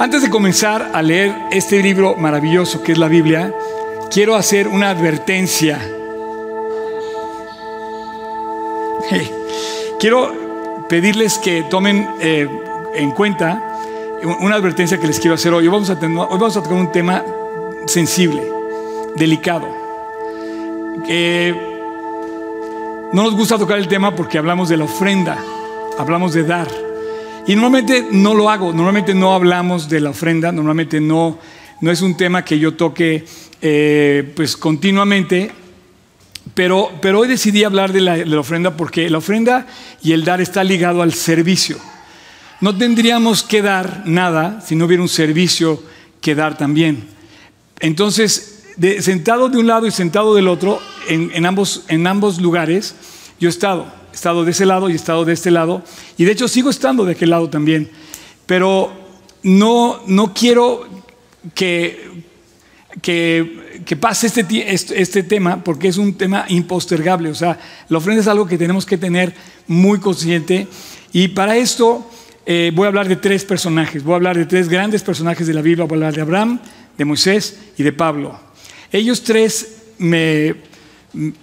Antes de comenzar a leer este libro maravilloso que es la Biblia, quiero hacer una advertencia. Quiero pedirles que tomen eh, en cuenta una advertencia que les quiero hacer hoy. Hoy vamos a tener, hoy vamos a tocar un tema sensible, delicado. no nos gusta tocar el tema porque hablamos de la ofrenda, hablamos de dar. Y normalmente no lo hago, normalmente no hablamos de la ofrenda, normalmente no, no es un tema que yo toque eh, pues continuamente, pero, pero hoy decidí hablar de la, ofrenda porque la ofrenda y el dar está ligado al servicio. No tendríamos que dar nada si no hubiera un servicio que dar también. Entonces, sentado de un lado y sentado del otro, en, en, ambos, en ambos lugares, yo he estado. He estado de ese lado y he estado de este lado. Y de hecho sigo estando de aquel lado también. Pero no, no quiero que, que, pase este, este, este tema porque es un tema impostergable. O sea, la ofrenda es algo que tenemos que tener muy consciente. Y para esto eh, voy a hablar de tres personajes, voy a hablar de tres grandes personajes de la Biblia, voy a hablar de Abraham, de Moisés y de Pablo. Ellos tres me,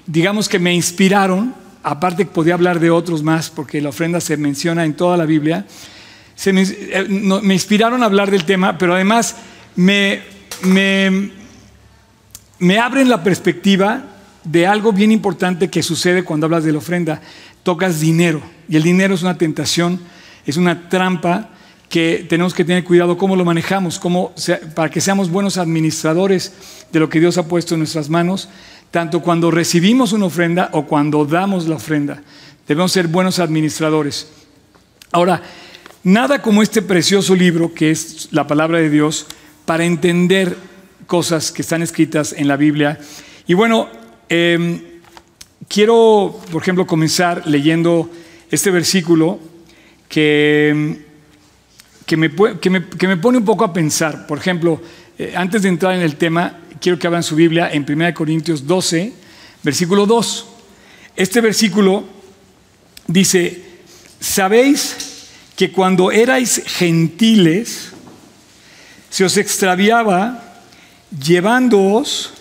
digamos que me inspiraron, aparte podía hablar de otros más, porque la ofrenda se menciona en toda la Biblia, me, eh, me inspiraron a hablar del tema, pero además me, me, me abren la perspectiva de algo bien importante que sucede cuando hablas de la ofrenda. Tocas dinero, y el dinero es una tentación es una trampa que tenemos que tener cuidado cómo lo manejamos, cómo, para que seamos buenos administradores de lo que Dios ha puesto en nuestras manos, tanto cuando recibimos una ofrenda o cuando damos la ofrenda. Debemos ser buenos administradores. Ahora, nada como este precioso libro que es la palabra de Dios para entender cosas que están escritas en la Biblia. Y bueno, eh, quiero, por ejemplo, comenzar leyendo este versículo que, que, me, que, me, que, me, pone un poco a pensar. Por ejemplo, eh, antes de entrar en el tema, quiero que abran su Biblia en 1 Corintios 12, versículo 2. Este versículo dice, sabéis que cuando erais gentiles, se os extraviaba llevándoos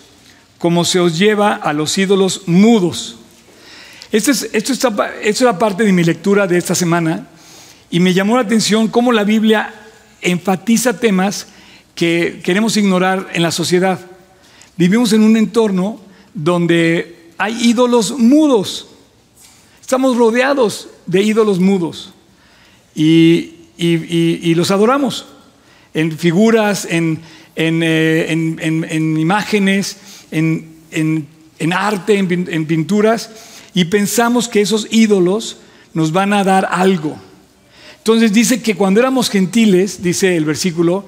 como se os lleva a los ídolos mudos. Esto es, esto, está, esto es la parte de mi lectura de esta semana y me llamó la atención cómo la Biblia enfatiza temas que queremos ignorar en la sociedad. Vivimos en un entorno donde hay ídolos mudos. Estamos rodeados de ídolos mudos y, y, y, los adoramos en figuras, en, en, eh, en imágenes, en, arte, en pinturas, y pensamos que esos ídolos nos van a dar algo. Entonces dice que cuando éramos gentiles, dice el versículo,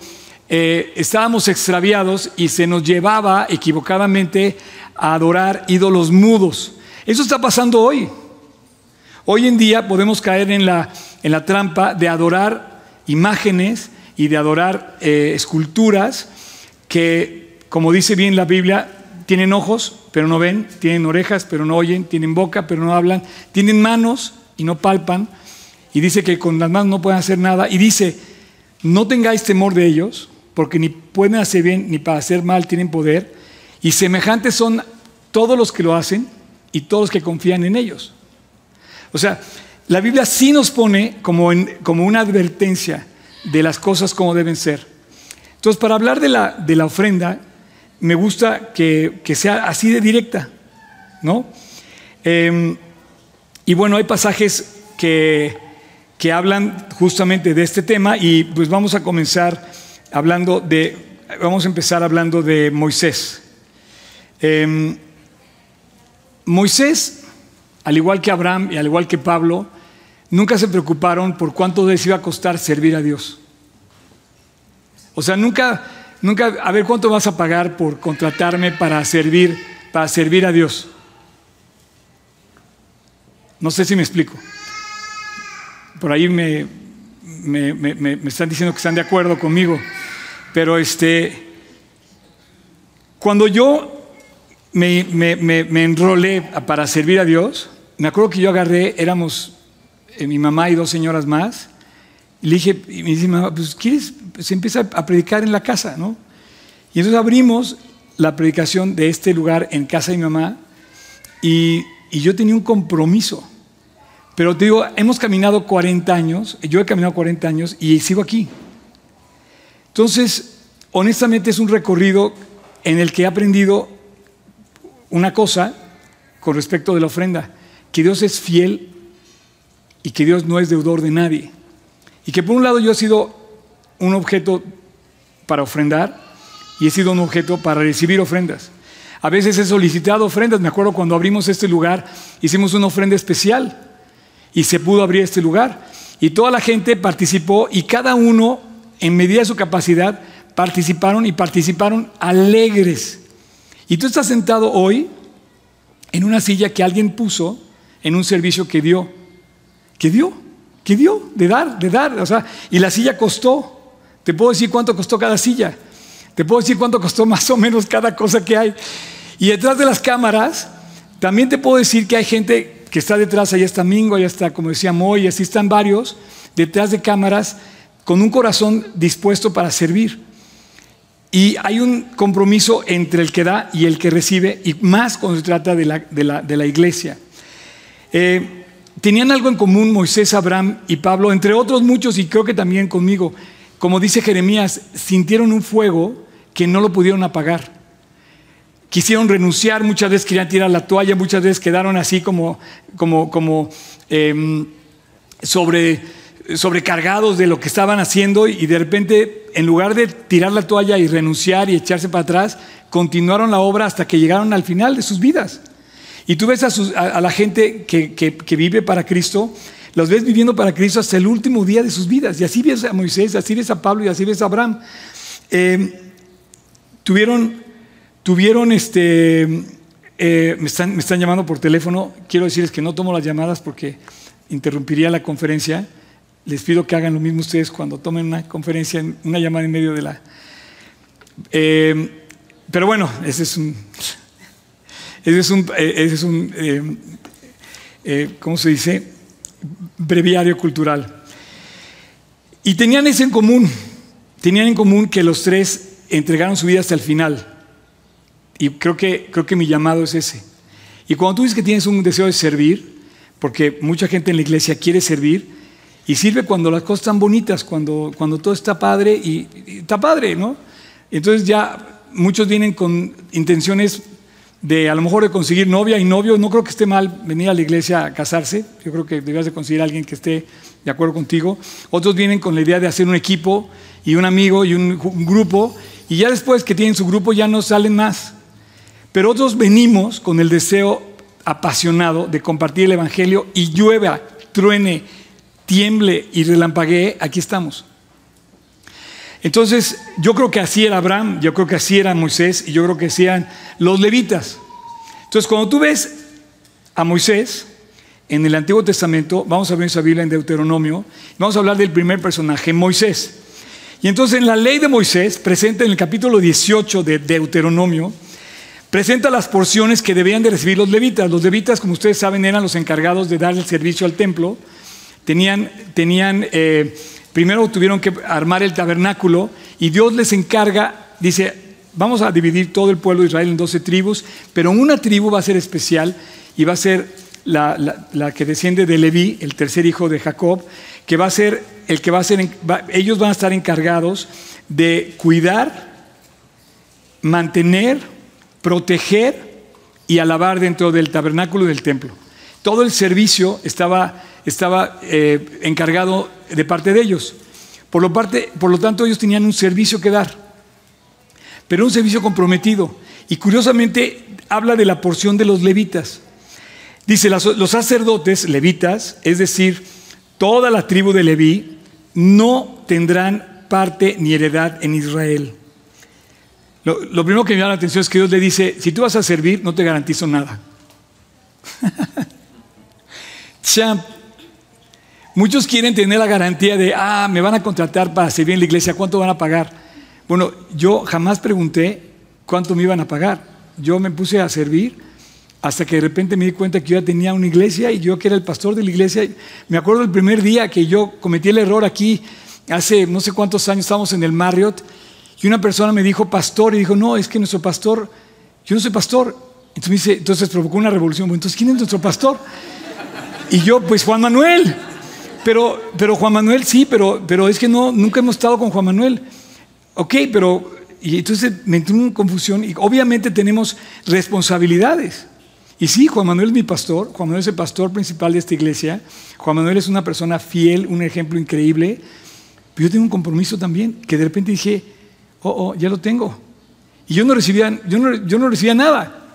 eh, estábamos extraviados y se nos llevaba equivocadamente a adorar ídolos mudos. Eso está pasando hoy. Hoy en día podemos caer en la, en la trampa de adorar imágenes y de adorar eh, esculturas que, como dice bien la Biblia, tienen ojos pero no ven, tienen orejas pero no oyen, tienen boca pero no hablan, tienen manos y no palpan, y dice que con las manos no pueden hacer nada. Y dice, no tengáis temor de ellos, porque ni pueden hacer bien ni para hacer mal tienen poder. Y semejantes son todos los que lo hacen y todos los que confían en ellos. O sea, la Biblia sí nos pone como, en, como una advertencia de las cosas como deben ser. Entonces, para hablar de la, de la ofrenda, me gusta que, que, sea así de directa, ¿no? Eh, y bueno, hay pasajes que que hablan justamente de este tema y pues vamos a comenzar hablando de, vamos a empezar hablando de Moisés. Eh, Moisés, al igual que Abraham y al igual que Pablo, nunca se preocuparon por cuánto les iba a costar servir a Dios. O sea, nunca, nunca, a ver cuánto vas a pagar por contratarme para servir, para servir a Dios. No sé si me explico. Por ahí me, me, me, están diciendo que están de acuerdo conmigo. Pero este, cuando yo me, enrolé para servir a Dios, me acuerdo que yo agarré, éramos eh, mi mamá y dos señoras más, Y le dije, y me dice, mamá, pues quieres, se empieza a predicar en la casa, ¿no? Y entonces abrimos la predicación de este lugar en casa de mi mamá y, y yo tenía un compromiso. Pero te digo, hemos caminado 40 años, yo he caminado 40 años y sigo aquí. Entonces, honestamente es un recorrido en el que he aprendido una cosa con respecto de la ofrenda, que Dios es fiel y que Dios no es deudor de nadie. Y que por un lado yo he sido un objeto para ofrendar y he sido un objeto para recibir ofrendas. A veces he solicitado ofrendas, me acuerdo cuando abrimos este lugar, hicimos una ofrenda especial y se pudo abrir este lugar. Y toda la gente participó y cada uno, en medida de su capacidad, participaron y participaron alegres. Y tú estás sentado hoy en una silla que alguien puso en un servicio que dio, que dio, que dio, de dar, de dar. O sea, y la silla costó. Te puedo decir cuánto costó cada silla. Te puedo decir cuánto costó más o menos cada cosa que hay. Y detrás de las cámaras, también te puedo decir que hay gente que está detrás, allá está Mingo, allá está, como decía Moy, así están varios, detrás de cámaras, con un corazón dispuesto para servir. Y hay un compromiso entre el que da y el que recibe, y más cuando se trata de la, de la, iglesia. Eh, tenían algo en común Moisés, Abraham y Pablo, entre otros muchos, y creo que también conmigo. Como dice Jeremías, sintieron un fuego que no lo pudieron apagar. Quisieron renunciar, muchas veces querían tirar la toalla, muchas veces quedaron así como, como, como em, sobre sobrecargados de lo que estaban haciendo y de repente, en lugar de tirar la toalla y renunciar y echarse para atrás, continuaron la obra hasta que llegaron al final de sus vidas. Y tú ves a, la gente que, vive para Cristo, los ves viviendo para Cristo hasta el último día de sus vidas. Y así ves a Moisés, así ves a Pablo y así ves a Abraham. Eh, tuvieron, tuvieron este, eh, me, están, me están llamando por teléfono. Quiero decirles que no tomo las llamadas porque interrumpiría la conferencia. Les pido que hagan lo mismo ustedes cuando tomen una conferencia, una llamada en medio de la... Eh, pero bueno, ese es un... Ese es un, eh, ese es un eh, eh, ¿cómo se dice? Breviario cultural. Y tenían eso en común. Tenían en común que los tres entregaron su vida hasta el final. Y creo que, creo que mi llamado es ese. Y cuando tú dices que tienes un deseo de servir, porque mucha gente en la iglesia quiere servir, y sirve cuando las cosas están bonitas, cuando, cuando todo está padre y, está padre, ¿no? Entonces ya muchos vienen con intenciones de a lo mejor de conseguir novia y novio. No creo que esté mal venir a la iglesia a casarse. Yo creo que debías de conseguir a alguien que esté de acuerdo contigo. Otros vienen con la idea de hacer un equipo y un amigo y un, un grupo. Y ya después que tienen su grupo ya no salen más. Pero otros venimos con el deseo apasionado de compartir el Evangelio y llueva, truene, tiemble y relampaguee, aquí estamos. Entonces, yo creo que así era Abraham, yo creo que así era Moisés y yo creo que así eran los levitas. Entonces, cuando tú ves a Moisés en el Antiguo Testamento, vamos a ver esa Biblia en Deuteronomio, vamos a hablar del primer personaje, Moisés. Y entonces en la ley de Moisés, presenta en el capítulo 18 de Deuteronomio, presenta las porciones que debían de recibir los levitas. Los levitas, como ustedes saben, eran los encargados de dar el servicio al templo Tenían, tenían eh, primero tuvieron que armar el tabernáculo y Dios les encarga, dice, vamos a dividir todo el pueblo de Israel en 12 tribus, pero una tribu va a ser especial y va a ser la, que desciende de Leví, el tercer hijo de Jacob, que va a ser el que va a ser, ellos van a estar encargados de cuidar, mantener, proteger y alabar dentro del tabernáculo del templo. Todo el servicio estaba estaba eh, encargado de parte de ellos. Por lo, parte, por lo tanto, ellos tenían un servicio que dar, pero un servicio comprometido. Y curiosamente habla de la porción de los levitas. Dice, los sacerdotes levitas, es decir, toda la tribu de Leví, no tendrán parte ni heredad en Israel. Lo, lo, primero que me llama la atención es que Dios le dice, si tú vas a servir, no te garantizo nada. Champ, Muchos quieren tener la garantía de, ah, me van a contratar para servir en la iglesia, ¿cuánto van a pagar? Bueno, yo jamás pregunté cuánto me iban a pagar. Yo me puse a servir Hasta que de repente me di cuenta que yo ya tenía una iglesia y yo que era el pastor de la iglesia. Me acuerdo el primer día que yo cometí el error aquí, hace no sé cuántos años estábamos en el Marriott, y una persona me dijo pastor y dijo, no, es que nuestro pastor, yo no soy pastor. Entonces me dice, entonces provocó una revolución. Bueno, entonces, ¿quién es nuestro pastor? Y yo, pues Juan Manuel. Pero, pero Juan Manuel sí, pero, pero es que no, nunca hemos estado con Juan Manuel. Ok, pero y entonces me entró una confusión y obviamente tenemos responsabilidades. Y sí, Juan Manuel es mi pastor, Juan Manuel es el pastor principal de esta iglesia, Juan Manuel es una persona fiel, un ejemplo increíble, pero yo tengo un compromiso también, que de repente dije, oh, oh, ya lo tengo. Y yo no recibía, yo no, yo no recibía nada.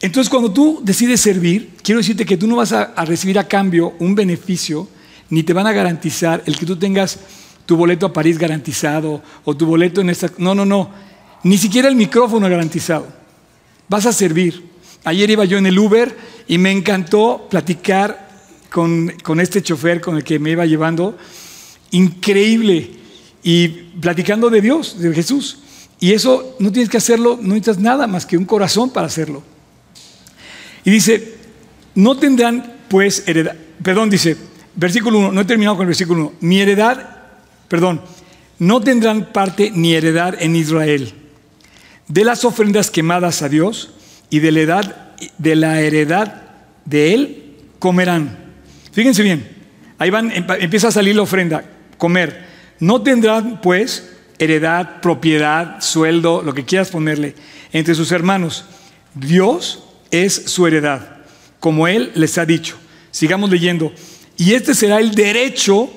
Entonces cuando tú decides servir, quiero decirte que tú no vas a, a recibir a cambio un beneficio, ni te van a garantizar el que tú tengas tu boleto a París garantizado o tu boleto en esta... No, no, no. Ni siquiera el micrófono garantizado. Vas a servir. Ayer iba yo en el Uber y me encantó platicar con, con este chofer con el que me iba llevando. Increíble. Y platicando de Dios, de Jesús. Y eso no tienes que hacerlo, no necesitas nada más que un corazón para hacerlo. Y dice, no tendrán pues heredad. Perdón, dice, versículo 1, no he terminado con el versículo 1. Mi heredad perdón, no tendrán parte ni heredad en Israel. De las ofrendas quemadas a Dios y de la, edad, de la heredad de Él comerán. Fíjense bien, ahí van, empieza a salir la ofrenda, comer. No tendrán pues heredad, propiedad, sueldo, lo que quieras ponerle, entre sus hermanos. Dios es su heredad, como Él les ha dicho. Sigamos leyendo. Y este será el derecho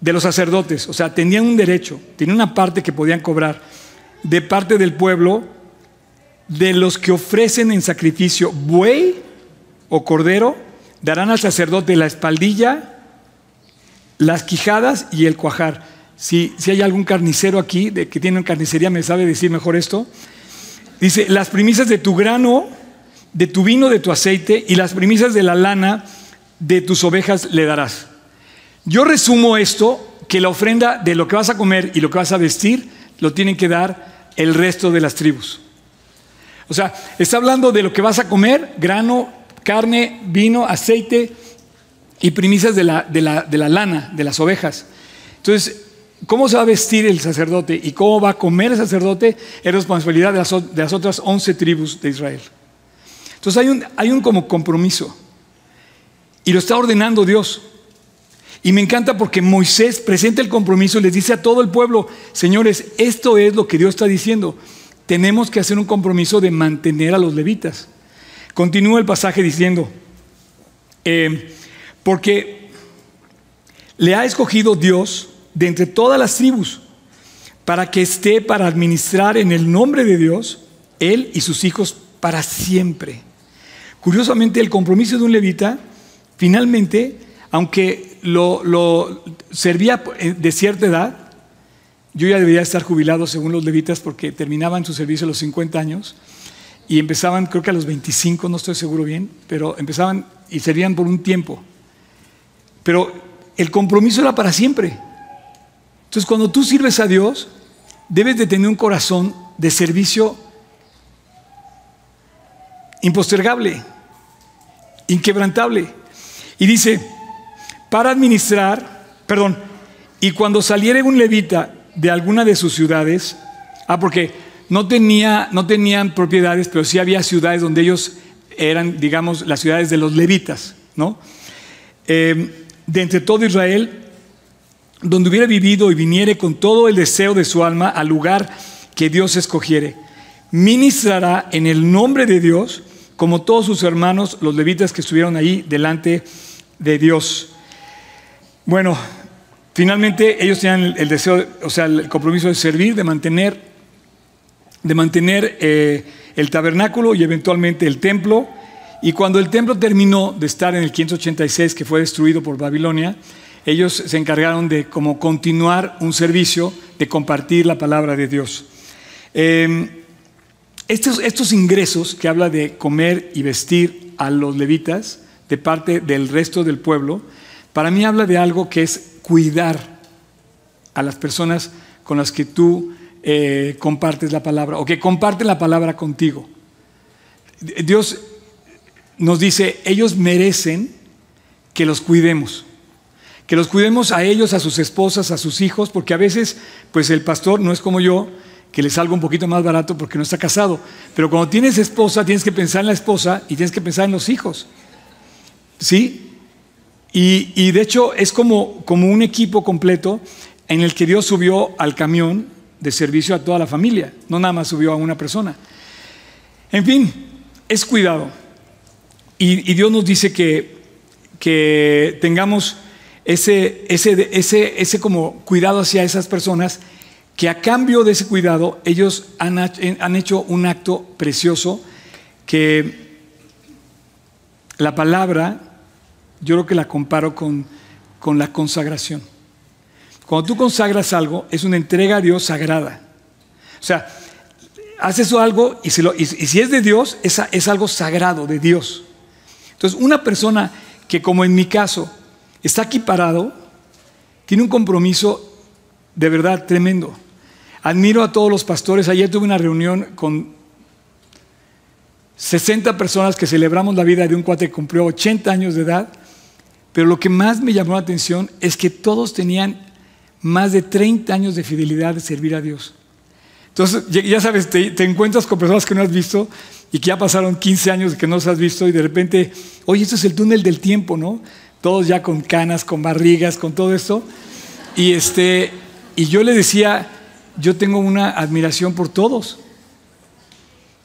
de los sacerdotes, o sea, tenían un derecho, tenían una parte que podían cobrar de parte del pueblo de los que ofrecen en sacrificio buey o cordero, darán al sacerdote la espaldilla, las quijadas y el cuajar. Si, si hay algún carnicero aquí de que tiene carnicería, me sabe decir mejor esto. Dice, las primicias de tu grano, de tu vino, de tu aceite y las primicias de la lana de tus ovejas le darás. Yo resumo esto, que la ofrenda de lo que vas a comer y lo que vas a vestir lo tienen que dar el resto de las tribus. O sea, está hablando de lo que vas a comer, grano, carne, vino, aceite y primicias de la, de la, lana, de las ovejas. Entonces, ¿cómo se va a vestir el sacerdote y cómo va a comer el sacerdote? Es responsabilidad de las, de las otras 11 tribus de Israel. Entonces hay un, como compromiso y lo está ordenando Dios. Y me encanta porque Moisés presenta el compromiso y les dice a todo el pueblo, señores, esto es lo que Dios está diciendo. Tenemos que hacer un compromiso de mantener a los levitas. Continúa el pasaje diciendo, eh, porque le ha escogido Dios de entre todas las tribus para que esté para administrar en el nombre de Dios, él y sus hijos para siempre. Curiosamente, el compromiso de un levita finalmente aunque lo, servía de cierta edad, yo ya debería estar jubilado según los levitas porque terminaban su servicio a los 50 años y empezaban creo que a los 25, no estoy seguro bien, pero empezaban y servían por un tiempo. Pero el compromiso era para siempre. Entonces cuando tú sirves a Dios, debes de tener un corazón de servicio impostergable, inquebrantable. Y dice, para administrar, perdón, y cuando saliera un levita de alguna de sus ciudades, ah, porque no, tenía, no tenían propiedades, pero sí había ciudades donde ellos eran, digamos, las ciudades de los levitas, ¿no? Em, de entre todo Israel, donde hubiera vivido y viniere con todo el deseo de su alma al lugar que Dios escogiere, ministrará en el nombre de Dios, como todos sus hermanos, los levitas que estuvieron ahí delante de Dios. Bueno, finalmente ellos tenían el deseo, o sea, el compromiso de servir, de mantener, de mantener eh, el tabernáculo y eventualmente el templo. Y cuando el templo terminó de estar en el 586, que fue destruido por Babilonia, ellos se encargaron de como continuar un servicio de compartir la palabra de Dios. Em, estos, ingresos que habla de comer y vestir a los levitas de parte del resto del pueblo, para mí habla de algo que es cuidar a las personas con las que tú eh, compartes la palabra o que comparten la palabra contigo. Dios nos dice, ellos merecen que los cuidemos. Que los cuidemos a ellos, a sus esposas, a sus hijos, porque a veces, pues el pastor no es como yo, que le salga un poquito más barato porque no está casado. Pero cuando tienes esposa, tienes que pensar en la esposa y tienes que pensar en los hijos. ¿Sí? Y, de hecho es como, como un equipo completo en el que Dios subió al camión de servicio a toda la familia, no nada más subió a una persona. En fin, es cuidado. Y, Dios nos dice que, que tengamos ese, ese, ese, ese como cuidado hacia esas personas, que a cambio de ese cuidado ellos han, han hecho un acto precioso que la palabra yo creo que la comparo con, con la consagración. Cuando tú consagras algo, es una entrega a Dios sagrada. O sea, haces algo y, si, y si es de Dios, es, es algo sagrado de Dios. Entonces, una persona que como en mi caso está aquí parado, tiene un compromiso de verdad tremendo. Admiro a todos los pastores. Ayer tuve una reunión con 60 personas que celebramos la vida de un cuate que cumplió 80 años de edad. Pero lo que más me llamó la atención es que todos tenían más de 30 años de fidelidad de servir a Dios. Entonces, ya sabes, te, encuentras con personas que no has visto y que ya pasaron 15 años que no los has visto y de repente, oye, esto es el túnel del tiempo, ¿no? Todos ya con canas, con barrigas, con todo esto. Y, este, y yo le decía, yo tengo una admiración por todos.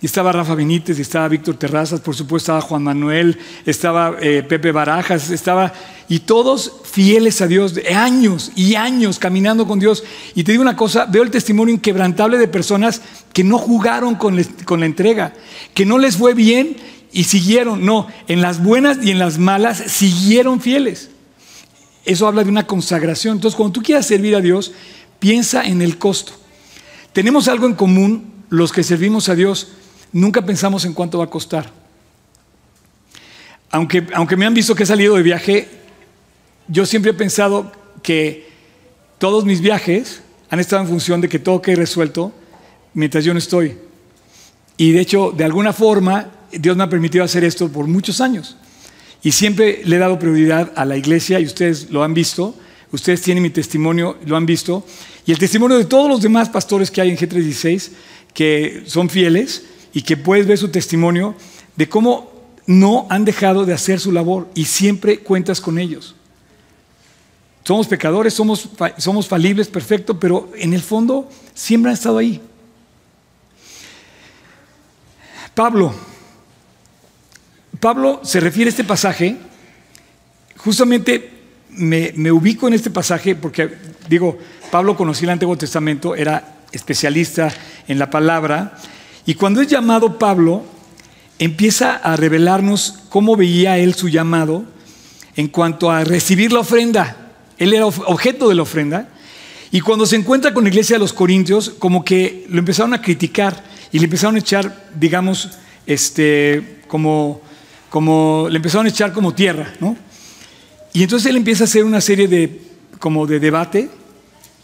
Y estaba Rafa Benítez, estaba Víctor Terrazas, por supuesto estaba Juan Manuel, estaba eh, Pepe Barajas, estaba, y todos fieles a Dios, años y años caminando con Dios. Y te digo una cosa, veo el testimonio inquebrantable de personas que no jugaron con, con la entrega, que no les fue bien y siguieron, no, en las buenas y en las malas siguieron fieles. Eso habla de una consagración. Entonces, cuando tú quieras servir a Dios, piensa en el costo. Tenemos algo en común los que servimos a Dios nunca pensamos en cuánto va a costar. Aunque, aunque me han visto que he salido de viaje, yo siempre he pensado que todos mis viajes han estado en función de que todo quede resuelto mientras yo no estoy. Y de hecho, de alguna forma, Dios me ha permitido hacer esto por muchos años. Y siempre le he dado prioridad a la iglesia y ustedes lo han visto. Ustedes tienen mi testimonio, lo han visto. Y el testimonio de todos los demás pastores que hay en G316, que son fieles, y que puedes ver su testimonio de cómo no han dejado de hacer su labor y siempre cuentas con ellos. Somos pecadores, somos, somos falibles, perfecto, pero en el fondo siempre han estado ahí. Pablo, Pablo se refiere a este pasaje, justamente me, ubico en este pasaje porque, digo, Pablo conocía el Antiguo Testamento, era especialista en la palabra, y cuando es llamado Pablo, empieza a revelarnos cómo veía él su llamado en cuanto a recibir la ofrenda. Él era objeto de la ofrenda. Y cuando se encuentra con la iglesia de los Corintios, como que lo empezaron a criticar y le empezaron a echar, digamos, este, como, como, le empezaron a echar como tierra, ¿no? Y entonces él empieza a hacer una serie de, como de debate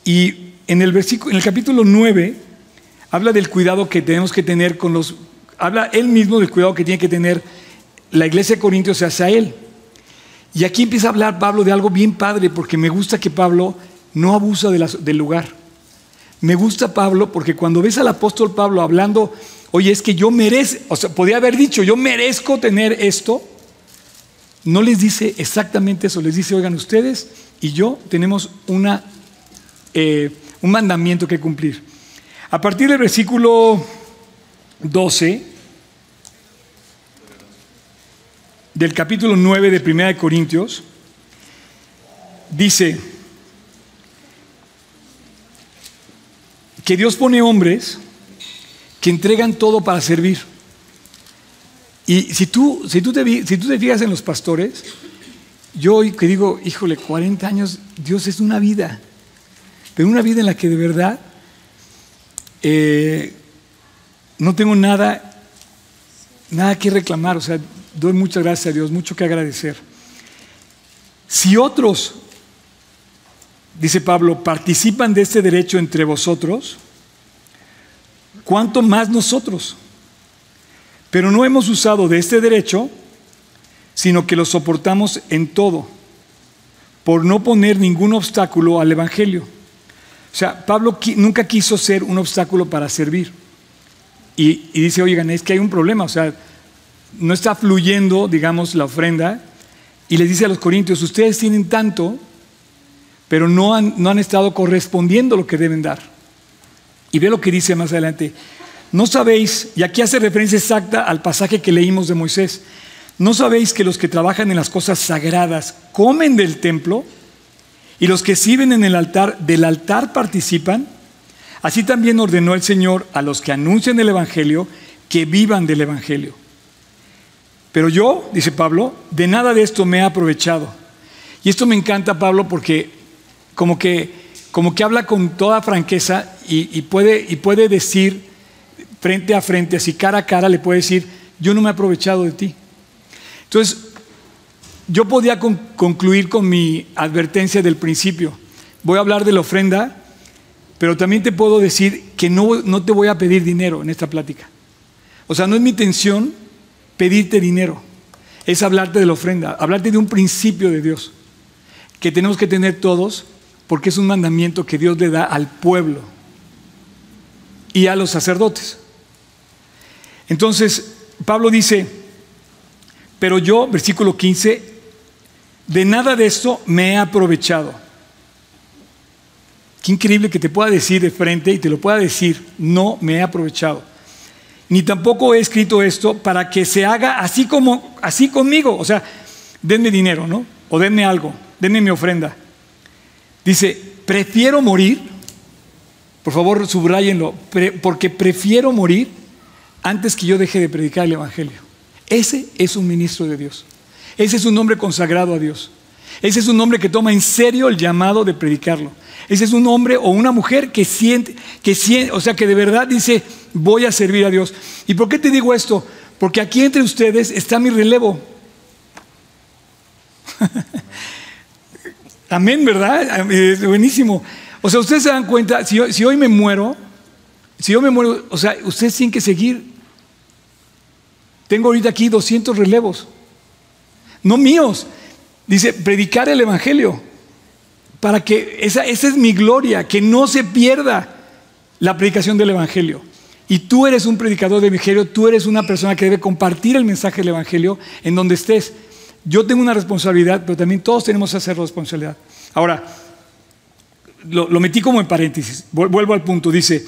y en el versículo, en el capítulo 9, habla del cuidado que tenemos que tener con los, habla él mismo del cuidado que tiene que tener la iglesia de Corintios hacia él. Y aquí empieza a hablar Pablo de algo bien padre, porque me gusta que Pablo no abusa del lugar. Me gusta Pablo porque cuando ves al apóstol Pablo hablando, oye, es que yo merezco, o sea, podría haber dicho, yo merezco tener esto, no les dice exactamente eso, les dice, oigan, ustedes y yo tenemos una, eh, un mandamiento que cumplir. A partir del versículo 12 del capítulo 9 de Primera de Corintios, dice que Dios pone hombres que entregan todo para servir. Y si tú, si tú, te, si tú te fijas en los pastores, yo hoy que digo, híjole, 40 años, Dios es una vida, pero una vida en la que de verdad eh, no tengo nada, nada que reclamar, o sea, doy muchas gracias a Dios, mucho que agradecer. Si otros, dice Pablo, participan de este derecho entre vosotros, ¿cuánto más nosotros? Pero no hemos usado de este derecho, sino que lo soportamos en todo, por no poner ningún obstáculo al Evangelio. O sea, Pablo nunca quiso ser un obstáculo para servir. Y, dice, oigan, es que hay un problema, o sea, no está fluyendo, digamos, la ofrenda. Y les dice a los corintios, ustedes tienen tanto, pero no han, no han estado correspondiendo lo que deben dar. Y ve lo que dice más adelante. No sabéis, y aquí hace referencia exacta al pasaje que leímos de Moisés, no sabéis que los que trabajan en las cosas sagradas comen del templo y los que sirven en el altar del altar participan. Así también ordenó el Señor a los que anuncian el Evangelio que vivan del Evangelio. Pero yo, dice Pablo, de nada de esto me he aprovechado. Y esto me encanta, Pablo, porque como que, como que habla con toda franqueza y, puede, y puede decir frente a frente, así cara a cara, le puede decir, yo no me he aprovechado de ti. Entonces, yo podía concluir con mi advertencia del principio. Voy a hablar de la ofrenda, pero también te puedo decir que no, no te voy a pedir dinero en esta plática. O sea, no es mi intención pedirte dinero, es hablarte de la ofrenda, hablarte de un principio de Dios que tenemos que tener todos porque es un mandamiento que Dios le da al pueblo y a los sacerdotes. Entonces, Pablo dice, pero yo, versículo 15, de nada de esto me he aprovechado. Qué increíble que te pueda decir de frente y te lo pueda decir, no me he aprovechado ni tampoco he escrito esto para que se haga así como, así conmigo. O sea, denme dinero, ¿no? O denme algo, denme mi ofrenda. Dice, prefiero morir, por favor subrayenlo, porque prefiero morir antes que yo deje de predicar el Evangelio. Ese es un ministro de Dios. Ese es un hombre consagrado a Dios. Ese es un hombre que toma en serio el llamado de predicarlo. Ese es un hombre o una mujer que siente, que siente, o sea, que de verdad dice, voy a servir a Dios. ¿Y por qué te digo esto? Porque aquí entre ustedes está mi relevo. Amén, ¿verdad? Es buenísimo. O sea, ustedes se dan cuenta, si, si hoy me muero, si yo me muero, o sea, ustedes tienen que seguir. Tengo ahorita aquí 200 relevos, no míos. Dice, predicar el Evangelio, para que esa, esa es mi gloria, que no se pierda la predicación del Evangelio. Y tú eres un predicador del Evangelio, tú eres una persona que debe compartir el mensaje del Evangelio en donde estés. Yo tengo una responsabilidad, pero también todos tenemos que hacer responsabilidad. Ahora, lo, metí como en paréntesis, vuelvo al punto, dice,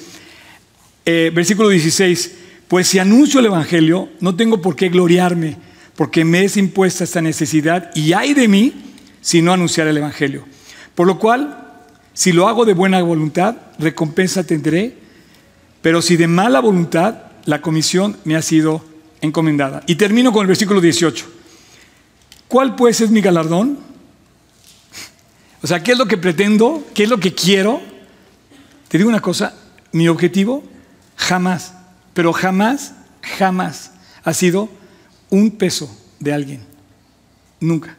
eh, versículo 16, pues si anuncio el Evangelio, no tengo por qué gloriarme, porque me es impuesta esta necesidad y hay de mí si no anunciar el Evangelio. Por lo cual, si lo hago de buena voluntad, recompensa tendré pero si de mala voluntad, la comisión me ha sido encomendada. Y termino con el versículo 18. ¿Cuál pues es mi galardón? O sea, ¿qué es lo que pretendo? ¿Qué es lo que quiero? Te digo una cosa, mi objetivo jamás, pero jamás, jamás ha sido un peso de alguien. Nunca.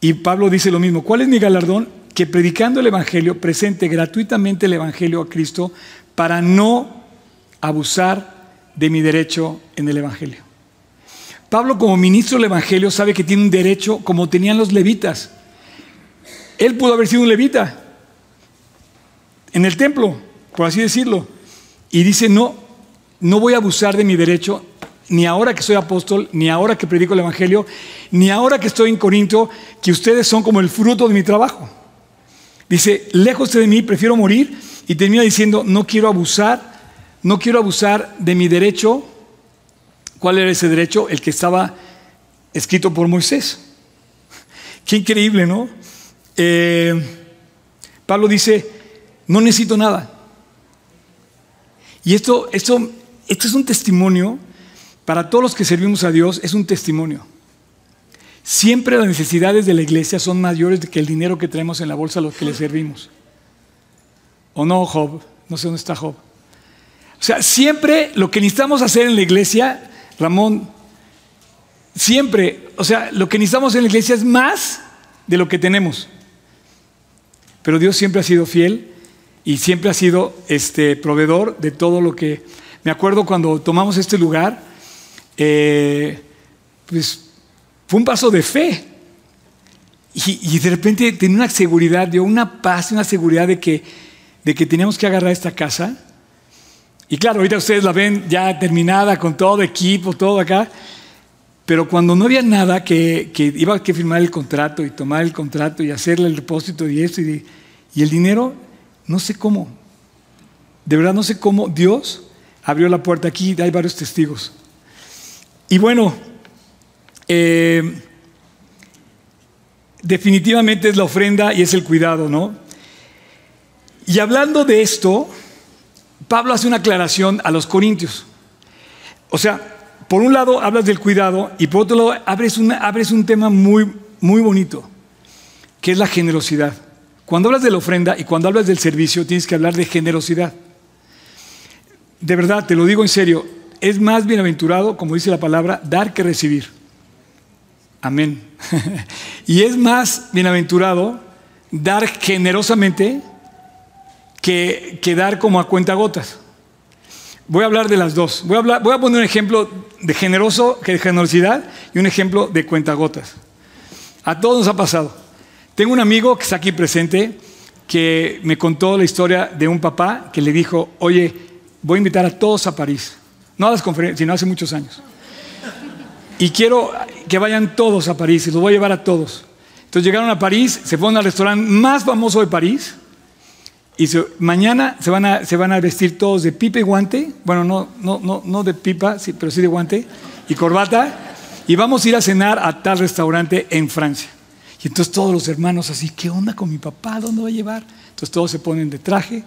Y Pablo dice lo mismo. ¿Cuál es mi galardón? Que predicando el Evangelio presente gratuitamente el Evangelio a Cristo para no abusar de mi derecho en el Evangelio. Pablo como ministro del Evangelio sabe que tiene un derecho como tenían los levitas. Él pudo haber sido un levita en el templo, por así decirlo. Y dice, no, no voy a abusar de mi derecho, ni ahora que soy apóstol, ni ahora que predico el Evangelio, ni ahora que estoy en Corinto, que ustedes son como el fruto de mi trabajo. Dice, lejos de mí, prefiero morir y termina diciendo, no quiero abusar, no quiero abusar de mi derecho. ¿Cuál era ese derecho? El que estaba escrito por Moisés. Qué increíble, ¿no? Eh, Pablo dice, no necesito nada. Y esto, esto, esto es un testimonio, para todos los que servimos a Dios, es un testimonio. Siempre las necesidades de la iglesia son mayores que el dinero que traemos en la bolsa a los que le servimos. ¿O no, Job? No sé dónde está Job. O sea, siempre lo que necesitamos hacer en la iglesia, Ramón, siempre, o sea, lo que necesitamos en la iglesia es más de lo que tenemos. Pero Dios siempre ha sido fiel y siempre ha sido este proveedor de todo lo que. Me acuerdo cuando tomamos este lugar, eh, pues fue un paso de fe. Y, de repente tenía una seguridad, dio una paz, una seguridad de que, de que teníamos que agarrar esta casa. Y claro, ahorita ustedes la ven ya terminada con todo equipo, todo acá. Pero cuando no había nada, que, que iba que firmar el contrato y tomar el contrato y hacerle el depósito y eso, y, y el dinero, no sé cómo. De verdad no sé cómo Dios abrió la puerta aquí, hay varios testigos. Y bueno, eh, definitivamente es la ofrenda y es el cuidado, ¿no? Y hablando de esto, Pablo hace una aclaración a los corintios. O sea, por un lado hablas del cuidado y por otro lado abres, abres un tema muy, muy bonito, que es la generosidad. Cuando hablas de la ofrenda y cuando hablas del servicio, tienes que hablar de generosidad. De verdad, te lo digo en serio, es más bienaventurado, como dice la palabra, dar que recibir. Amén. y es más bienaventurado dar generosamente que, dar como a cuenta gotas. Voy a hablar de las dos. Voy a, hablar, voy a poner un ejemplo de generoso, de generosidad y un ejemplo de cuentagotas. A todos nos ha pasado. Tengo un amigo que está aquí presente que me contó la historia de un papá que le dijo, oye, voy a invitar a todos a París. No a las conferencias, sino hace muchos años. Y quiero que vayan todos a París y los voy a llevar a todos. Entonces llegaron a París, se fueron al restaurante más famoso de París y mañana se van, a, se van a vestir todos de pipa y guante. Bueno, no, no, no, no de pipa, sí, pero sí de guante y corbata. Y vamos a ir a cenar a tal restaurante en Francia. Y entonces todos los hermanos así, ¿qué onda con mi papá? ¿Dónde va a llevar? Entonces todos se ponen de traje,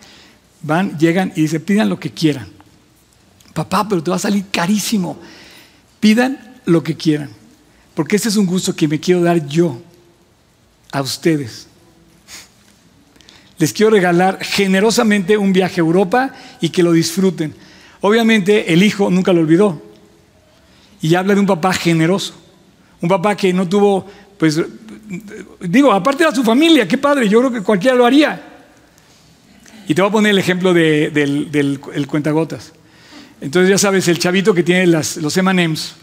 van, llegan y dicen, pidan lo que quieran. Papá, pero te va a salir carísimo. Pidan lo que quieran, porque ese es un gusto que me quiero dar yo a ustedes. Les quiero regalar generosamente un viaje a Europa y que lo disfruten. Obviamente el hijo nunca lo olvidó y habla de un papá generoso, un papá que no tuvo, pues, digo, aparte de su familia, qué padre, yo creo que cualquiera lo haría. Y te voy a poner el ejemplo del, del cuentagotas. Entonces ya sabes, el chavito que tiene las, los M&M's,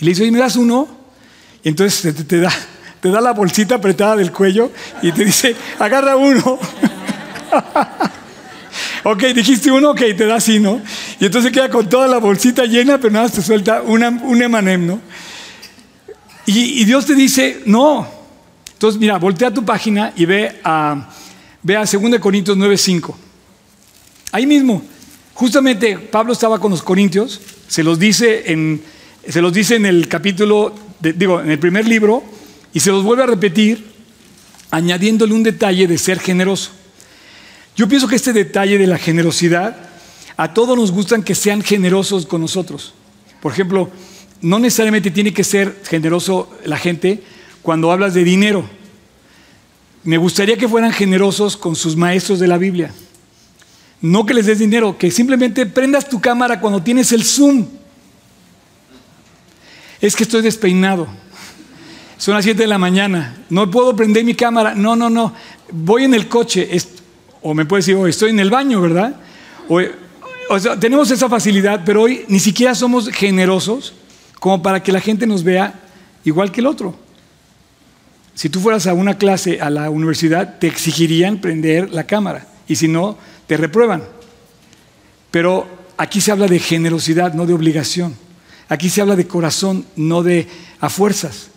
y le dice, oye, ¿me das uno? Y entonces te, da, te da la bolsita apretada del cuello y te dice, agarra uno. ok, dijiste uno, ok, te da así, ¿no? Y entonces queda con toda la bolsita llena, pero nada te suelta una, un emanem, ¿no? Y, Dios te dice, no. Entonces, mira, voltea tu página y ve a, ve a 2 Corintios 9:5. Ahí mismo, justamente Pablo estaba con los corintios, se los dice en se los dice en el capítulo, digo, en el primer libro, y se los vuelve a repetir, añadiéndole un detalle de ser generoso. Yo pienso que este detalle de la generosidad, a todos nos gustan que sean generosos con nosotros. Por ejemplo, no necesariamente tiene que ser generoso la gente cuando hablas de dinero. Me gustaría que fueran generosos con sus maestros de la Biblia. No que les des dinero, que simplemente prendas tu cámara cuando tienes el Zoom es que estoy despeinado. Son las 7 de la mañana. No puedo prender mi cámara. No, no, no. Voy en el coche. O me puede decir, oh, estoy en el baño, ¿verdad? O, tenemos esa facilidad, pero hoy ni siquiera somos generosos como para que la gente nos vea igual que el otro. Si tú fueras a una clase a la universidad, te exigirían prender la cámara. Y si no, te reprueban. Pero aquí se habla de generosidad, no de obligación. Aquí se habla de corazón, no de a fuerzas.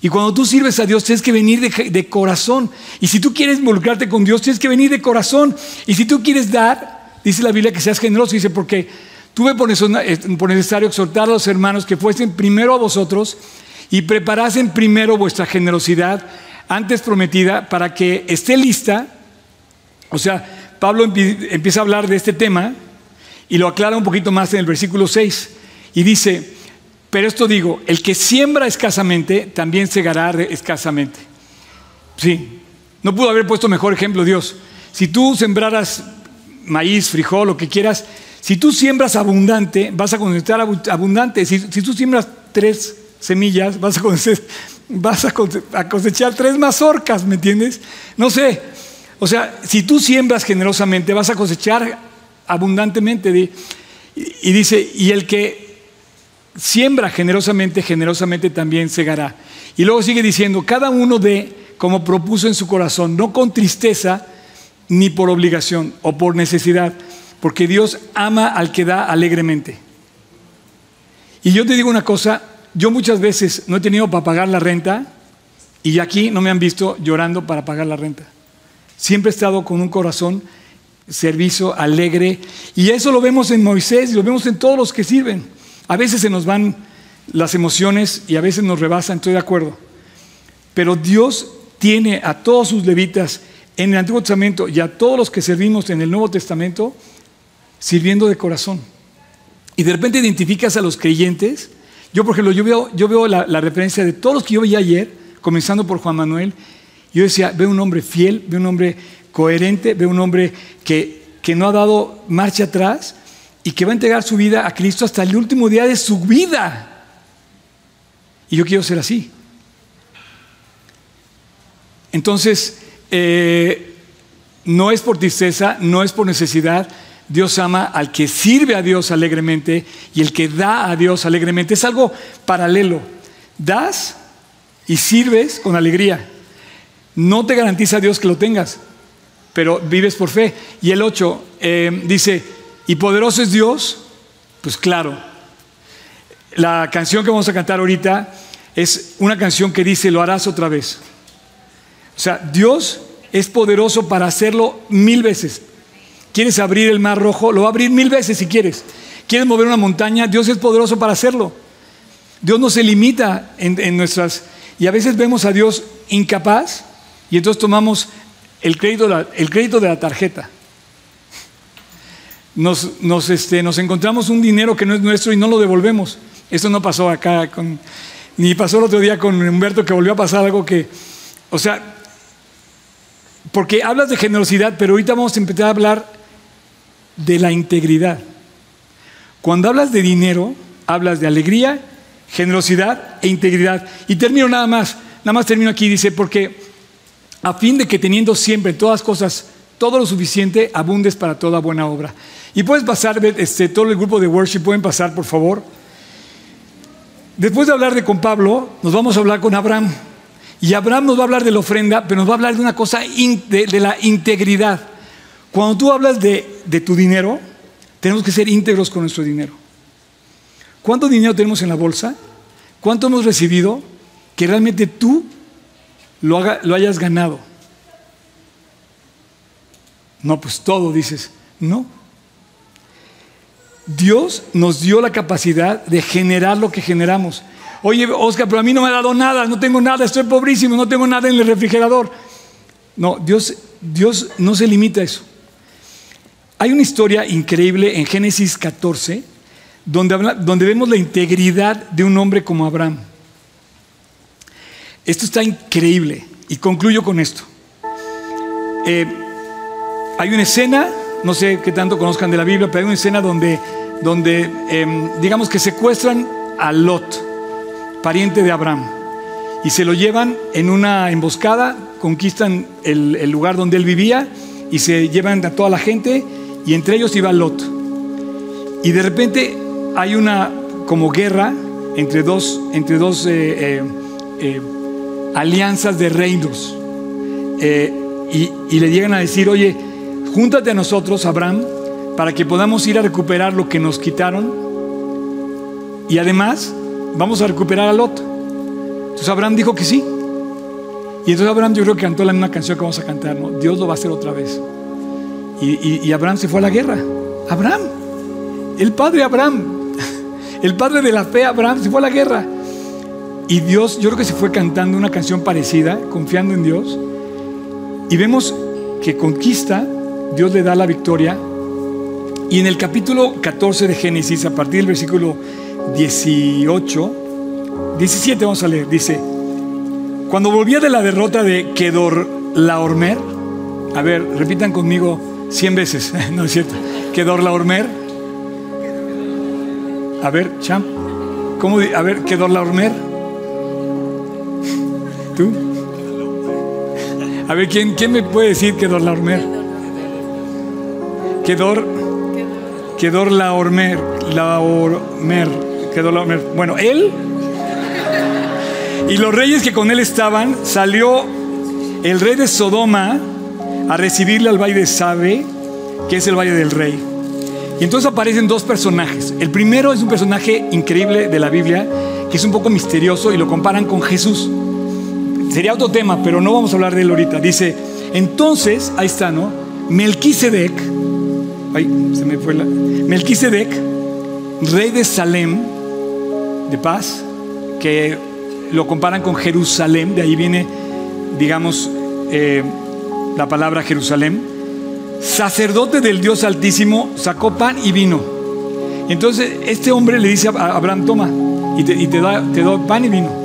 Y cuando tú sirves a Dios, tienes que venir de, corazón. Y si tú quieres involucrarte con Dios, tienes que venir de corazón. Y si tú quieres dar, dice la Biblia que seas generoso. Dice, porque tuve por necesario exhortar a los hermanos que fuesen primero a vosotros y preparasen primero vuestra generosidad antes prometida para que esté lista. O sea, Pablo empieza a hablar de este tema y lo aclara un poquito más en el versículo 6. Y dice, pero esto digo, el que siembra escasamente, también segará escasamente. Sí, no pudo haber puesto mejor ejemplo Dios. Si tú sembraras maíz, frijol, lo que quieras, si tú siembras abundante, vas a cosechar abundante. Si, tú siembras tres semillas, vas a cosechar, vas a cosechar tres mazorcas, ¿me entiendes? No sé. O sea, si tú siembras generosamente, vas a cosechar abundantemente. Y dice, y el que siembra generosamente, generosamente también segará. Y luego sigue diciendo, cada uno de como propuso en su corazón, no con tristeza ni por obligación o por necesidad, porque Dios ama al que da alegremente. Y yo te digo una cosa, yo muchas veces no he tenido para pagar la renta y aquí no me han visto llorando para pagar la renta. Siempre he estado con un corazón servicio alegre y eso lo vemos en Moisés y lo vemos en todos los que sirven. A veces se nos van las emociones y a veces nos rebasan, estoy de acuerdo. Pero Dios tiene a todos sus levitas en el Antiguo Testamento y a todos los que servimos en el Nuevo Testamento sirviendo de corazón. Y de repente identificas a los creyentes. Yo, por ejemplo, yo veo, yo veo la, referencia de todos los que yo veía ayer, comenzando por Juan Manuel. Yo decía, veo un hombre fiel, veo un hombre coherente, veo un hombre que, que no ha dado marcha atrás y que va a entregar su vida a Cristo hasta el último día de su vida. Y yo quiero ser así. Entonces, eh, no es por tristeza, no es por necesidad. Dios ama al que sirve a Dios alegremente y el que da a Dios alegremente. Es algo paralelo. Das y sirves con alegría. No te garantiza Dios que lo tengas, pero vives por fe. Y el 8 eh, dice, ¿y poderoso es Dios? Pues claro, la canción que vamos a cantar ahorita es una canción que dice, lo harás otra vez. O sea, Dios es poderoso para hacerlo mil veces. ¿Quieres abrir el mar rojo? Lo va a abrir mil veces si quieres. ¿Quieres mover una montaña? Dios es poderoso para hacerlo. Dios no se limita en, nuestras... Y a veces vemos a Dios incapaz y entonces tomamos el crédito, el crédito de la tarjeta. Nos, nos, este, nos encontramos un dinero que no es nuestro y no lo devolvemos. Esto no pasó acá con, ni pasó el otro día con Humberto que volvió a pasar algo que, o sea, porque hablas de generosidad, pero ahorita vamos a empezar a hablar de la integridad. Cuando hablas de dinero, hablas de alegría, generosidad e integridad. Y termino nada más, nada más termino aquí, dice, porque a fin de que teniendo siempre todas cosas, todo lo suficiente, abundes para toda buena obra. Y puedes pasar, este, todo el grupo de worship, pueden pasar, por favor. Después de hablar de con Pablo, nos vamos a hablar con Abraham. Y Abraham nos va a hablar de la ofrenda, pero nos va a hablar de una cosa de, la integridad. Cuando tú hablas de, de, tu dinero, tenemos que ser íntegros con nuestro dinero. ¿Cuánto dinero tenemos en la bolsa? ¿Cuánto hemos recibido que realmente tú lo, lo hayas ganado? No, pues todo dices. No, Dios nos dio la capacidad de generar lo que generamos. Oye, Oscar, pero a mí no me ha dado nada, no tengo nada, estoy pobrísimo, no tengo nada en el refrigerador. No, Dios, Dios no se limita a eso. Hay una historia increíble en Génesis 14 donde, donde vemos la integridad de un hombre como Abraham. Esto está increíble y concluyo con esto. Eh, hay una escena no sé qué tanto conozcan de la Biblia, pero hay una escena donde, donde em, digamos que secuestran a Lot, pariente de Abraham, y se lo llevan en una emboscada, conquistan el, lugar donde él vivía y se llevan a toda la gente, y entre ellos iba Lot. Y de repente hay una como guerra entre dos, entre dos eh, eh, eh, alianzas de reinos. y, le llegan a decir, oye, júntate a nosotros, Abraham, para que podamos ir a recuperar lo que nos quitaron. Y además, vamos a recuperar a Lot. Entonces Abraham dijo que sí. Y entonces Abraham yo creo que cantó la misma canción que vamos a cantar, ¿no? Dios lo va a hacer otra vez. Y, Abraham se fue a la guerra. Abraham, el padre Abraham, el padre de la fe Abraham se fue a la guerra. Y Dios, yo creo que se fue cantando una canción parecida, confiando en Dios. Y vemos que conquista Dios le da la victoria. Y en el capítulo 14 de Génesis, a partir del versículo 18, 17 vamos a leer, dice, cuando volvía de la derrota de Kedor Laormer, a ver, repitan conmigo 100 veces, no es cierto, Kedor Laormer, a ver, champ, ¿cómo? A ver, Kedor Laormer, ¿tú? A ver, ¿quién, quién me puede decir Kedor Laormer? Kedor, Kedor Laormer, Laormer, quedó la, bueno, él y los reyes que con él estaban, salió el rey de Sodoma a recibirle al valle de Sabe, que es el valle del rey. Y entonces aparecen dos personajes. El primero es un personaje increíble de la Biblia, que es un poco misterioso y lo comparan con Jesús. Sería otro tema, pero no vamos a hablar de él ahorita. Dice, entonces, ahí está, ¿no? Melquisedec, ay, se me fue la. Melquisedec, rey de Salem, de paz, que lo comparan con Jerusalén, de ahí viene, digamos, eh, la palabra Jerusalén. Sacerdote del Dios Altísimo sacó pan y vino. Entonces este hombre le dice a Abraham, toma, y te, da, pan y vino.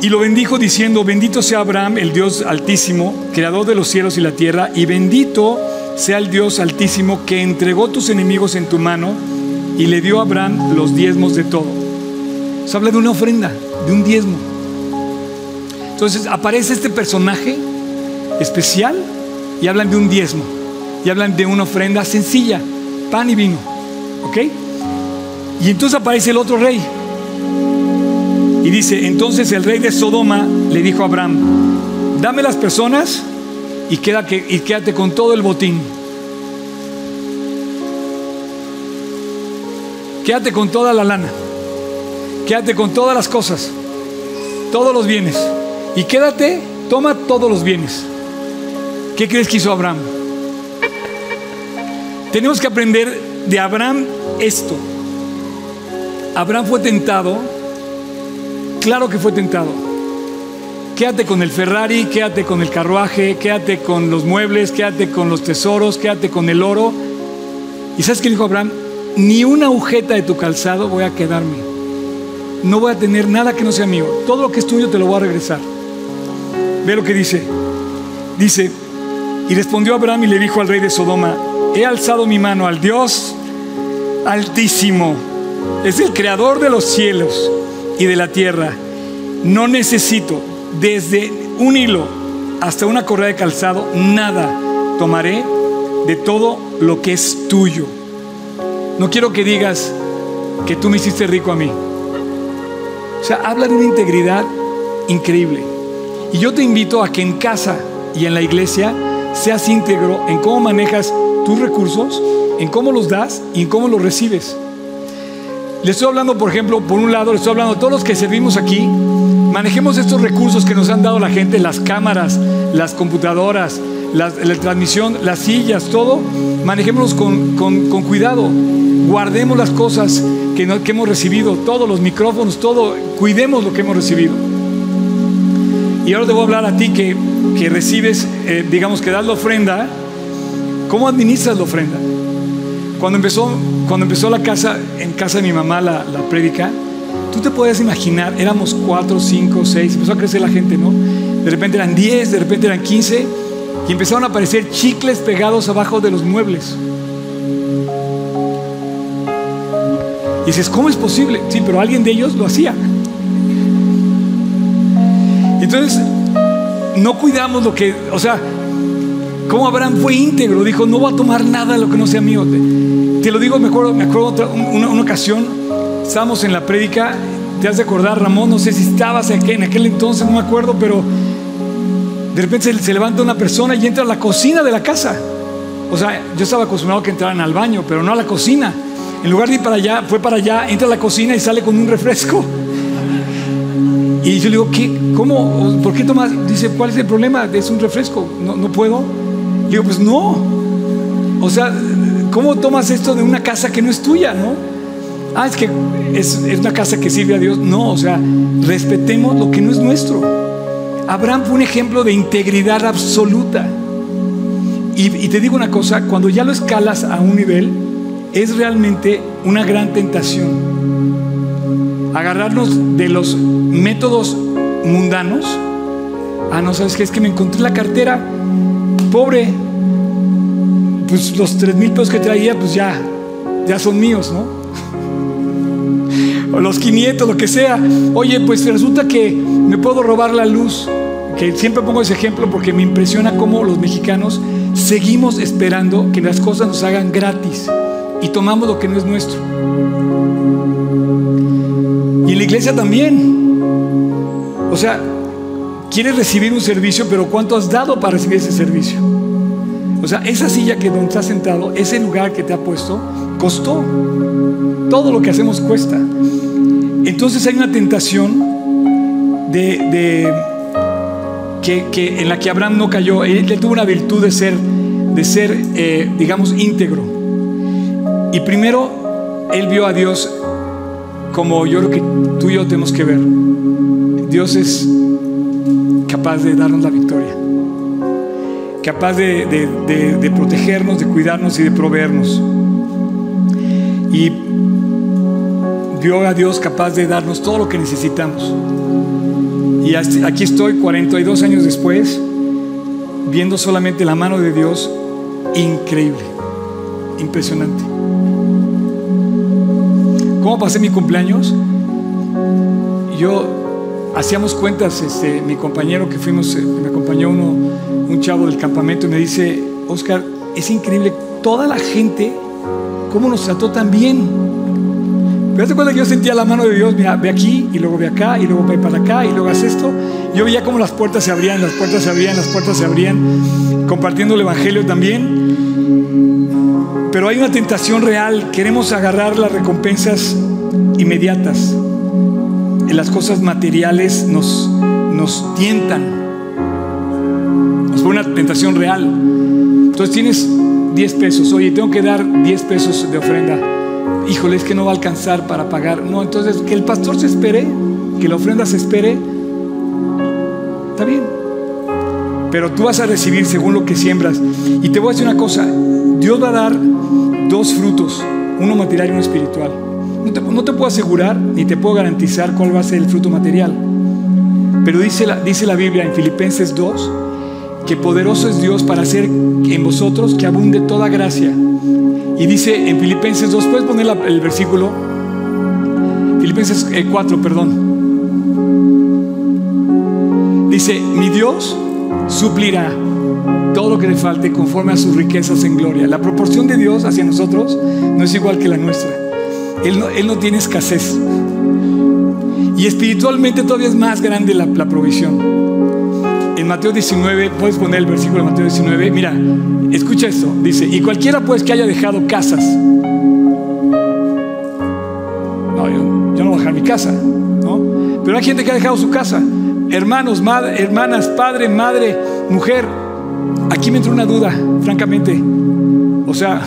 Y lo bendijo diciendo, bendito sea Abraham, el Dios Altísimo, creador de los cielos y la tierra, y bendito sea el Dios Altísimo que entregó tus enemigos en tu mano y le dio a Abraham los diezmos de todo. Se habla de una ofrenda, de un diezmo. Entonces aparece este personaje especial y hablan de un diezmo. Y hablan de una ofrenda sencilla, pan y vino. ¿Ok? Y entonces aparece el otro rey. Y dice, entonces el rey de Sodoma le dijo a Abraham, dame las personas y quédate, y quédate con todo el botín. Quédate con toda la lana. Quédate con todas las cosas, todos los bienes. Y quédate, toma todos los bienes. ¿Qué crees que hizo Abraham? Tenemos que aprender de Abraham esto. Abraham fue tentado, claro que fue tentado. Quédate con el Ferrari, quédate con el carruaje, quédate con los muebles, quédate con los tesoros, quédate con el oro. ¿Y sabes qué dijo Abraham? Ni una agujeta de tu calzado voy a quedarme no voy a tener nada que no sea mío. Todo lo que es tuyo te lo voy a regresar. Ve lo que dice. Dice, y respondió Abraham y le dijo al rey de Sodoma, he alzado mi mano al Dios altísimo. Es el creador de los cielos y de la tierra. No necesito desde un hilo hasta una correa de calzado, nada tomaré de todo lo que es tuyo. No quiero que digas que tú me hiciste rico a mí. O sea, habla de una integridad increíble. Y yo te invito a que en casa y en la iglesia seas íntegro en cómo manejas tus recursos, en cómo los das y en cómo los recibes. Le estoy hablando, por ejemplo, por un lado, le estoy hablando a todos los que servimos aquí, manejemos estos recursos que nos han dado la gente, las cámaras, las computadoras, la, transmisión, las sillas, todo, manejémoslos con, con cuidado, guardemos las cosas que, hemos recibido, todos los micrófonos, todo, cuidemos lo que hemos recibido. Y ahora te voy a hablar a ti que, que recibes, eh, digamos que das la ofrenda, ¿cómo administras la ofrenda? Cuando empezó, cuando empezó la casa, en casa de mi mamá, la, la prédica, tú te puedes imaginar, éramos cuatro, cinco, seis, empezó a crecer la gente, ¿no? De repente eran diez, de repente eran quince, y empezaron a aparecer chicles pegados abajo de los muebles. Y dices, ¿cómo es posible? Sí, pero alguien de ellos lo hacía. Entonces, no cuidamos lo que, o sea, como Abraham fue íntegro, dijo, no voy a tomar nada de lo que no sea mío. Te, lo digo, me acuerdo, me acuerdo otra, una, ocasión, estábamos en la prédica, te has de acordar, Ramón, no sé si estabas aquí, en aquel entonces, no me acuerdo, pero de repente se, se, levanta una persona y entra a la cocina de la casa. O sea, yo estaba acostumbrado a que entraran al baño, pero no a la cocina. En lugar de ir para allá, fue para allá, entra a la cocina y sale con un refresco. Y yo le digo, ¿qué? ¿Cómo? ¿Por qué tomas? Dice, ¿cuál es el problema? Es un refresco, ¿no, no puedo? Le digo, pues no. O sea, ¿cómo tomas esto de una casa que no es tuya, no? Ah, es que es, una casa que sirve a Dios. No, o sea, respetemos lo que no es nuestro. Abraham fue un ejemplo de integridad absoluta. Y, y te digo una cosa, cuando ya lo escalas a un nivel, es realmente una gran tentación. Agarrarnos de los métodos mundanos. Ah, no sabes qué es que me encontré la cartera pobre. Pues los tres mil pesos que traía, pues ya, ya son míos, ¿no? O los 500, lo que sea. Oye, pues resulta que me puedo robar la luz. Que siempre pongo ese ejemplo porque me impresiona cómo los mexicanos seguimos esperando que las cosas nos hagan gratis y tomamos lo que no es nuestro. Y la iglesia también. O sea, quieres recibir un servicio, pero ¿cuánto has dado para recibir ese servicio? O sea, esa silla que donde estás sentado, ese lugar que te ha puesto, costó. Todo lo que hacemos cuesta. Entonces hay una tentación de, que, en la que Abraham no cayó. Él, tuvo una virtud de ser, de ser eh, digamos, íntegro. Y primero, él vio a Dios como yo creo que tú y yo tenemos que ver. Dios es capaz de darnos la victoria, capaz de, protegernos, de cuidarnos y de proveernos. Y vio a Dios capaz de darnos todo lo que necesitamos. Y aquí estoy 42 años después, viendo solamente la mano de Dios increíble, impresionante. ¿Cómo pasé mi cumpleaños? Yo hacíamos cuentas, este, mi compañero que fuimos, eh, me acompañó uno, un chavo del campamento y me dice, Oscar, es increíble toda la gente, cómo nos trató tan bien. Pero te cuenta que yo sentía la mano de Dios, mira, ve aquí, y luego ve acá, y luego ve para acá, y luego haz esto. Yo veía cómo las puertas se abrían, las puertas se abrían, las puertas se abrían, compartiendo el Evangelio también. Pero hay una tentación real, queremos agarrar las recompensas inmediatas las cosas materiales nos, nos tientan, nos pone una tentación real. Entonces tienes 10 pesos, oye, tengo que dar 10 pesos de ofrenda. Híjole, es que no va a alcanzar para pagar. No, entonces que el pastor se espere, que la ofrenda se espere, está bien. Pero tú vas a recibir según lo que siembras. Y te voy a decir una cosa, Dios va a dar dos frutos, uno material y uno espiritual. No te, puedo asegurar ni te puedo garantizar cuál va a ser el fruto material. Pero dice la, dice la Biblia en Filipenses 2 que poderoso es Dios para hacer en vosotros que abunde toda gracia. Y dice en Filipenses 2, ¿puedes poner el versículo? Filipenses 4, eh, perdón. Dice, mi Dios suplirá todo lo que le falte conforme a sus riquezas en gloria. La proporción de Dios hacia nosotros no es igual que la nuestra. Él no, tiene escasez. Y espiritualmente todavía es más grande la, provisión. En Mateo 19, puedes poner el versículo de Mateo 19. Mira, escucha esto. Dice, y cualquiera pues que haya dejado casas. No, yo, no voy a dejar mi casa. ¿no? Pero hay gente que ha dejado su casa. Hermanos, hermanas, padre, madre, mujer. Aquí me entra una duda, francamente. O sea,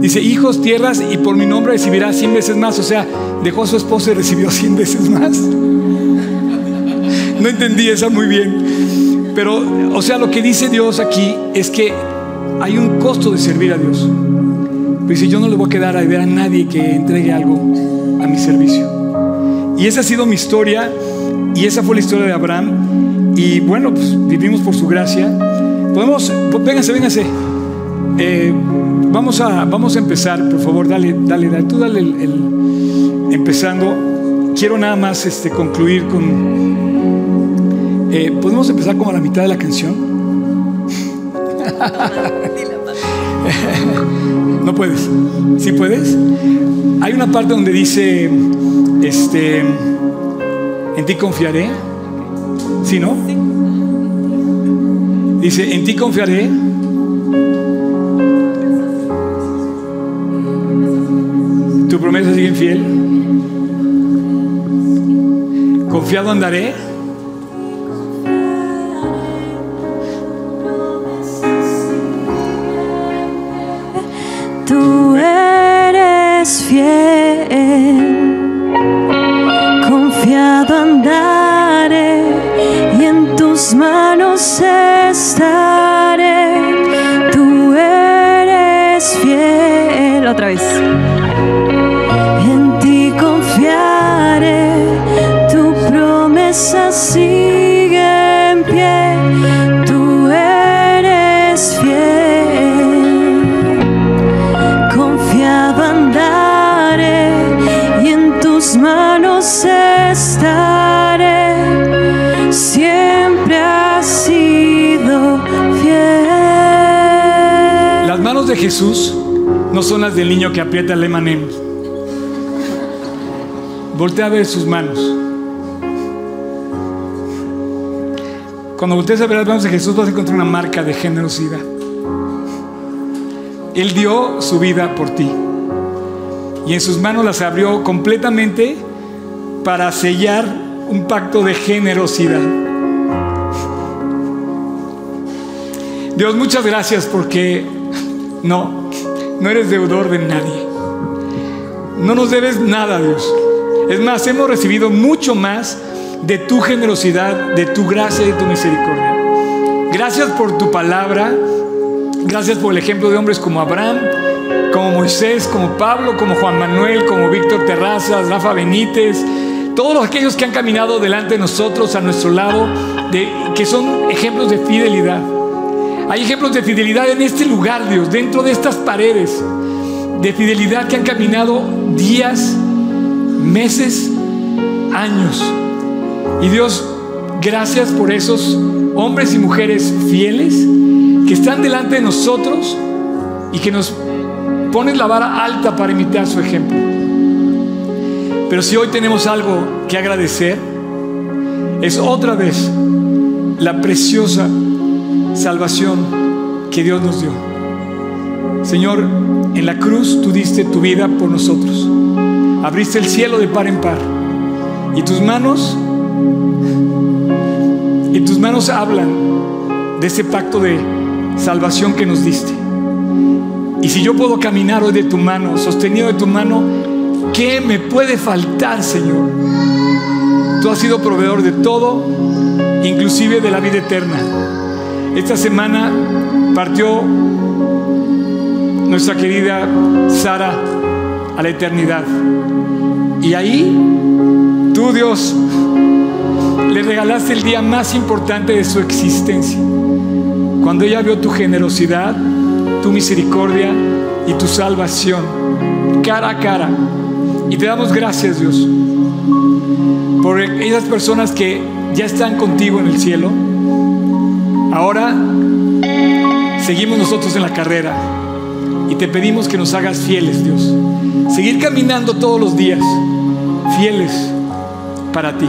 Dice, hijos, tierras, y por mi nombre recibirá cien veces más. O sea, dejó a su esposa y recibió cien veces más. No entendí esa muy bien. Pero, o sea, lo que dice Dios aquí es que hay un costo de servir a Dios. Dice, yo no le voy a quedar a ver a nadie que entregue algo a mi servicio. Y esa ha sido mi historia, y esa fue la historia de Abraham. Y bueno, pues vivimos por su gracia. Podemos, vénganse, vénganse. Eh, vamos, a, vamos a empezar, por favor, dale, dale, dale tú dale el, empezando. Quiero nada más este, concluir con... Eh, ¿Podemos empezar como a la mitad de la canción? no puedes. ¿Sí puedes? Hay una parte donde dice, este, en ti confiaré. ¿Sí, no? Dice, en ti confiaré ¿Confiado andaré? Tú eres fiel, confiado andaré y en tus manos estaré. Tú eres fiel. Otra vez. Sigue en pie, tú eres fiel. Confiado andaré y en tus manos estaré. Siempre has sido fiel. Las manos de Jesús no son las del niño que aprieta el M&M. Voltea a ver sus manos. Cuando voltees a ver las manos de Jesús vas a encontrar una marca de generosidad. Él dio su vida por ti. Y en sus manos las abrió completamente para sellar un pacto de generosidad. Dios, muchas gracias porque no, no eres deudor de nadie. No nos debes nada, Dios. Es más, hemos recibido mucho más de tu generosidad, de tu gracia y de tu misericordia. Gracias por tu palabra. Gracias por el ejemplo de hombres como Abraham, como Moisés, como Pablo, como Juan Manuel, como Víctor Terrazas, Rafa Benítez, todos aquellos que han caminado delante de nosotros, a nuestro lado, de, que son ejemplos de fidelidad. Hay ejemplos de fidelidad en este lugar, Dios, dentro de estas paredes, de fidelidad que han caminado días, meses, años. Y Dios, gracias por esos hombres y mujeres fieles que están delante de nosotros y que nos ponen la vara alta para imitar su ejemplo. Pero si hoy tenemos algo que agradecer, es otra vez la preciosa salvación que Dios nos dio. Señor, en la cruz tú diste tu vida por nosotros. Abriste el cielo de par en par. Y tus manos, manos hablan de ese pacto de salvación que nos diste. Y si yo puedo caminar hoy de tu mano, sostenido de tu mano, ¿qué me puede faltar, Señor? Tú has sido proveedor de todo, inclusive de la vida eterna. Esta semana partió nuestra querida Sara a la eternidad. Y ahí, tú Dios, le regalaste el día más importante de su existencia. Cuando ella vio tu generosidad, tu misericordia y tu salvación cara a cara. Y te damos gracias, Dios, por esas personas que ya están contigo en el cielo Ahora seguimos nosotros en la carrera y te pedimos que nos hagas fieles, Dios. Seguir caminando todos los días, fieles para ti.